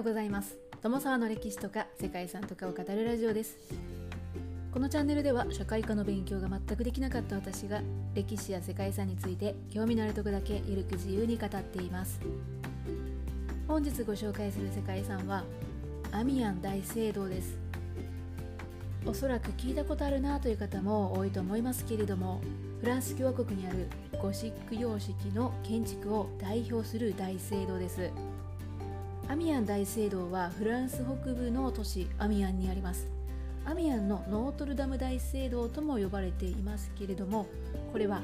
ようございます。友沢の歴史とか世界遺産とかを語るラジオです。このチャンネルでは社会科の勉強が全くできなかった私が歴史や世界遺産について興味のあるとこだけゆるく自由に語っています。本日ご紹介する世界遺産はアミアン大聖堂です。おそらく聞いたことあるなという方も多いと思いますけれどもフランス共和国にあるゴシック様式の建築を代表する大聖堂です。アミアン大聖堂はフランス北部の都市アミアンにあります。アミアンのノートルダム大聖堂とも呼ばれていますけれどもこれは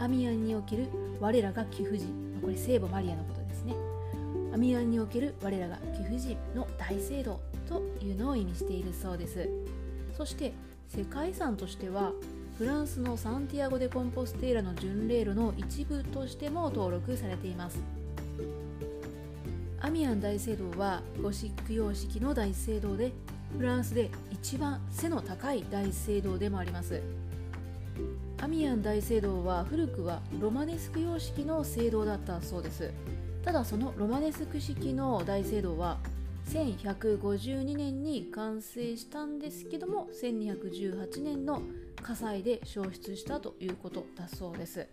アミアンにおける我らが貴婦人これ聖母マリアのことですね。アミアンにおける我らが貴婦人の大聖堂というのを意味しているそうです。そして世界遺産としてはフランスのサンティアゴ・デ・コンポステーラの巡礼路の一部としても登録されています。アミアン大聖堂はゴシック様式の大聖堂でフランスで一番背の高い大聖堂でもあります。アミアン大聖堂は古くはロマネスク様式の聖堂だったそうです。ただそのロマネスク式の大聖堂は1152年に完成したんですけども1218年の火災で焼失したということだそうです。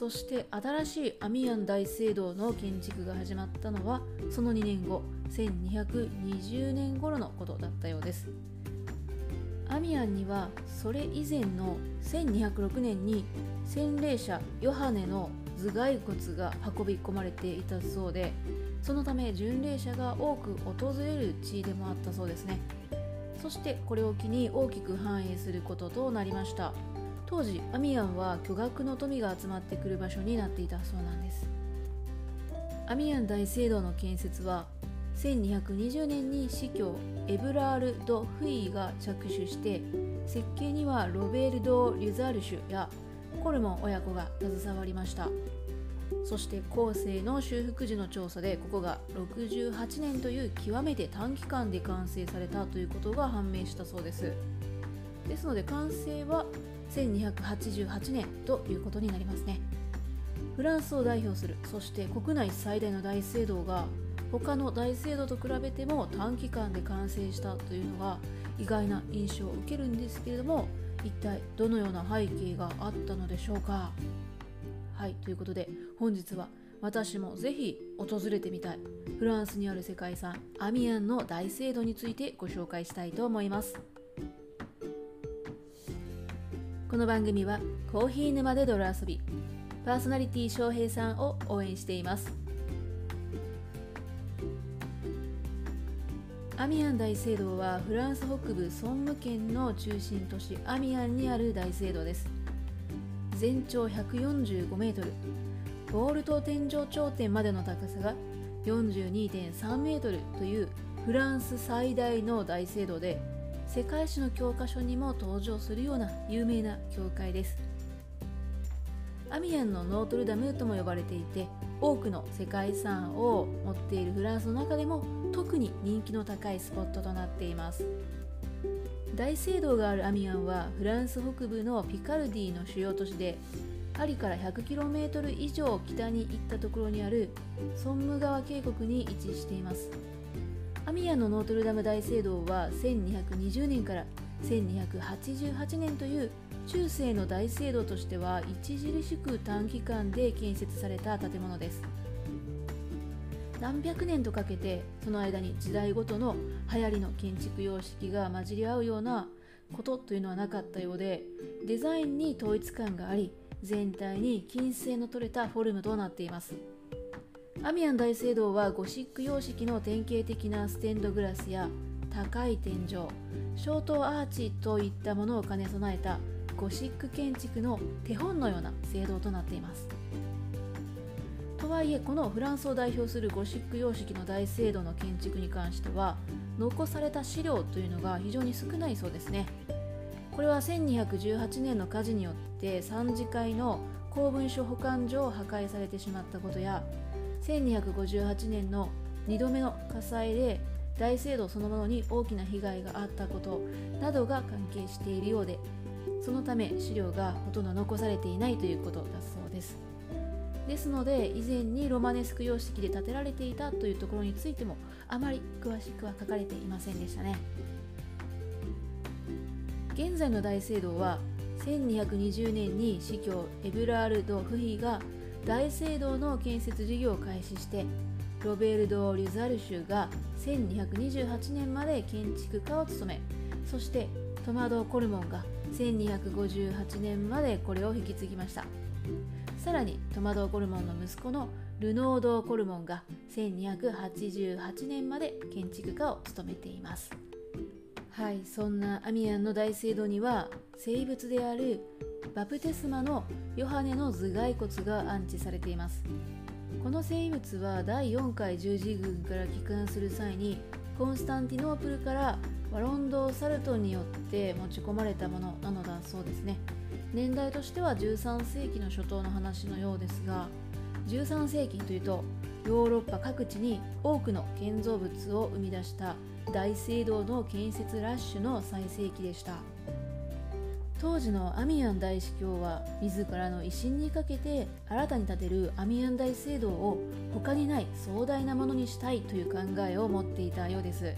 そして新しいアミアン大聖堂の建築が始まったのはその2年後1220年頃のことだったようです。アミアンにはそれ以前の1206年に洗礼者ヨハネの頭蓋骨が運び込まれていたそうでそのため巡礼者が多く訪れる地でもあったそうですね。そしてこれを機に大きく繁栄することとなりました。当時アミアンは巨額の富が集まってくる場所になっていたそうなんです。アミアン大聖堂の建設は1220年に司教エブラール・ド・フイーが着手して設計にはロベルド・リュザルシュやコルモン親子が携わりました。そして後世の修復時の調査でここが68年という極めて短期間で完成されたということが判明したそうです。ですので完成は1288年ということになりますね。フランスを代表するそして国内最大の大聖堂が他の大聖堂と比べても短期間で完成したというのが意外な印象を受けるんですけれども一体どのような背景があったのでしょうか。はいということで本日は私もぜひ訪れてみたいフランスにある世界遺産アミアンの大聖堂についてご紹介したいと思います。この番組はコーヒー沼で泥遊びパーソナリティ翔平さんを応援しています。アミアン大聖堂はフランス北部ソンム県の中心都市アミアンにある大聖堂です。全長145メートルボールと天井頂点までの高さが42.3メートルというフランス最大の大聖堂で世界史の教科書にも登場するような有名な教会です。アミアンのノートルダムとも呼ばれていて多くの世界遺産を持っているフランスの中でも特に人気の高いスポットとなっています。大聖堂があるアミアンはフランス北部のピカルディの主要都市でパリから 100km 以上北に行ったところにあるソンム川渓谷に位置しています。アミアのノートルダム大聖堂は1220年から1288年という中世の大聖堂としては著しく短期間で建設された建物です。何百年とかけてその間に時代ごとの流行りの建築様式が混じり合うようなことというのはなかったようでデザインに統一感があり全体に均整の取れたフォルムとなっています。アミアン大聖堂はゴシック様式の典型的なステンドグラスや高い天井小塔アーチといったものを兼ね備えたゴシック建築の手本のような聖堂となっています。とはいえこのフランスを代表するゴシック様式の大聖堂の建築に関しては残された資料というのが非常に少ないそうですね。これは1218年の火事によって3次会の公文書保管所を破壊されてしまったことや1258年の2度目の火災で大聖堂そのものに大きな被害があったことなどが関係しているようでそのため資料がほとんど残されていないということだそうです。ですので以前にロマネスク様式で建てられていたというところについてもあまり詳しくは書かれていませんでしたね。現在の大聖堂は1220年に司教エブラールド・フヒが大聖堂の建設事業を開始してロベルド・リザルシュが1228年まで建築家を務めそしてトマド・コルモンが1258年までこれを引き継ぎました。さらにトマド・コルモンの息子のルノード・コルモンが1288年まで建築家を務めています。はいそんなアミアンの大聖堂には生物であるバプテスマのヨハネの頭蓋骨が安置されています。この生物は第4回十字軍から帰還する際にコンスタンティノープルからワロンド・サルトンによって持ち込まれたものなのだそうですね。年代としては13世紀の初頭の話のようですが13世紀というとヨーロッパ各地に多くの建造物を生み出した大聖堂の建設ラッシュの最盛期でした。当時のアミアン大司教は自らの威信にかけて新たに建てるアミアン大聖堂を他にない壮大なものにしたいという考えを持っていたようです。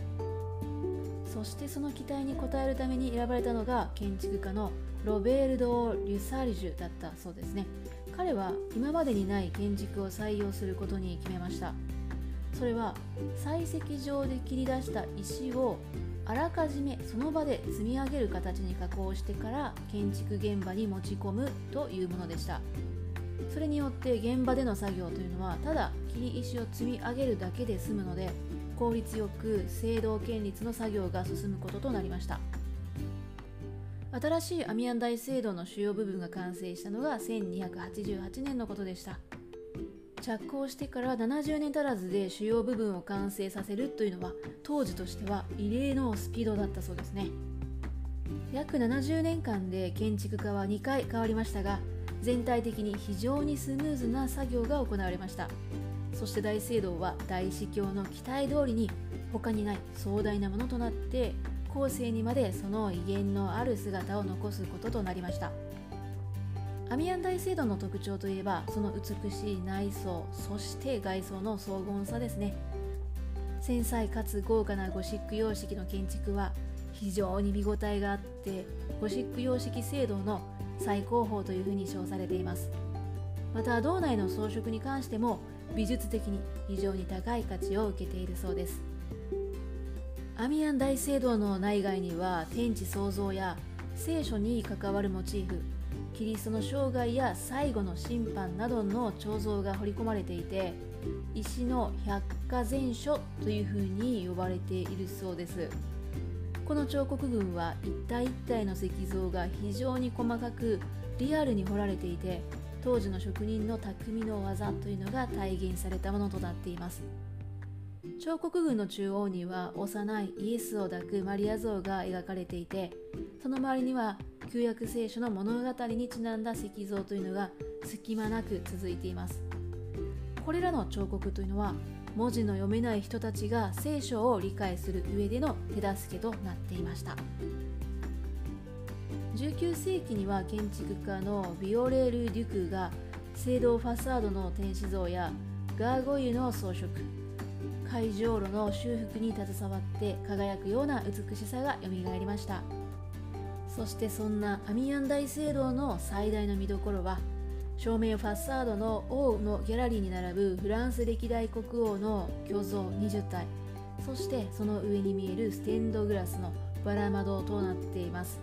そしてその期待に応えるために選ばれたのが建築家のロベールド・リュサルジュだったそうですね。彼は今までにない建築を採用することに決めました。それは採石場で切り出した石をあらかじめその場で積み上げる形に加工してから建築現場に持ち込むというものでした。それによって現場での作業というのはただ切り石を積み上げるだけで済むので効率よく聖堂建立の作業が進むこととなりました。新しいアミアン大聖堂の主要部分が完成したのが1288年のことでした。着工してから70年足らずで主要部分を完成させるというのは当時としては異例のスピードだったそうですね。約70年間で建築家は2回変わりましたが全体的に非常にスムーズな作業が行われました。そして大聖堂は大司教の期待通りに他にない壮大なものとなって後世にまでその威厳のある姿を残すこととなりました。アミアン大聖堂の特徴といえばその美しい内装そして外装の荘厳さですね。繊細かつ豪華なゴシック様式の建築は非常に見応えがあってゴシック様式聖堂の最高峰というふうに称されています。また堂内の装飾に関しても美術的に非常に高い価値を受けているそうです。アミアン大聖堂の内外には天地創造や聖書に関わるモチーフキリストの生涯や最後の審判などの彫像が彫り込まれていて石の百科全書というふうに呼ばれているそうです。この彫刻群は一体一体の石像が非常に細かくリアルに彫られていて当時の職人の匠の技というのが体現されたものとなっています。彫刻群の中央には幼いイエスを抱くマリア像が描かれていてその周りには旧約聖書の物語にちなんだ石像というのが隙間なく続いています。これらの彫刻というのは文字の読めない人たちが聖書を理解する上での手助けとなっていました。19世紀には建築家のビオレール・デュクが聖堂ファサードの天使像やガーゴイユの装飾会場路の修復に携わって輝くような美しさがよみがえりました。そしてそんなアミアン大聖堂の最大の見どころは正面ファッサードの王のギャラリーに並ぶフランス歴代国王の巨像20体。そしてその上に見えるステンドグラスのバラ窓となっています。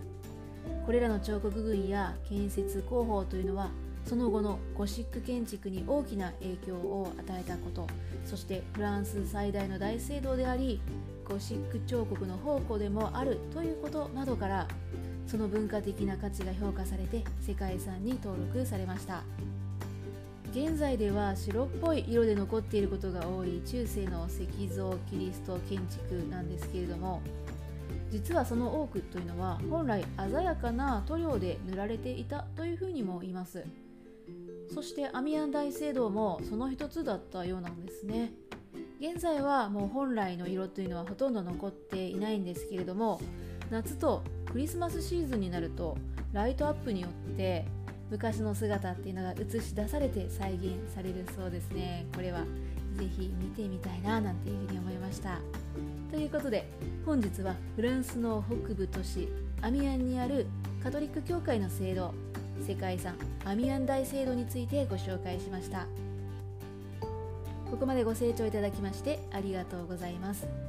これらの彫刻群や建設工法というのはその後のゴシック建築に大きな影響を与えたこと。そしてフランス最大の大聖堂でありゴシック彫刻の宝庫でもあるということなどからその文化的な価値が評価されて世界遺産に登録されました。現在では白っぽい色で残っていることが多い中世の石像キリスト建築なんですけれども実はその多くというのは本来鮮やかな塗料で塗られていたというふうにも言います。そしてアミアン大聖堂もその一つだったようなんですね。現在はもう本来の色というのはほとんど残っていないんですけれども夏とクリスマスシーズンになるとライトアップによって昔の姿っていうのが映し出されて再現されるそうですね。これはぜひ見てみたいななんていうふうに思いました。ということで本日はフランスの北部都市アミアンにあるカトリック教会の聖堂世界遺産アミアン大聖堂についてご紹介しました。ここまでご清聴いただきましてありがとうございます。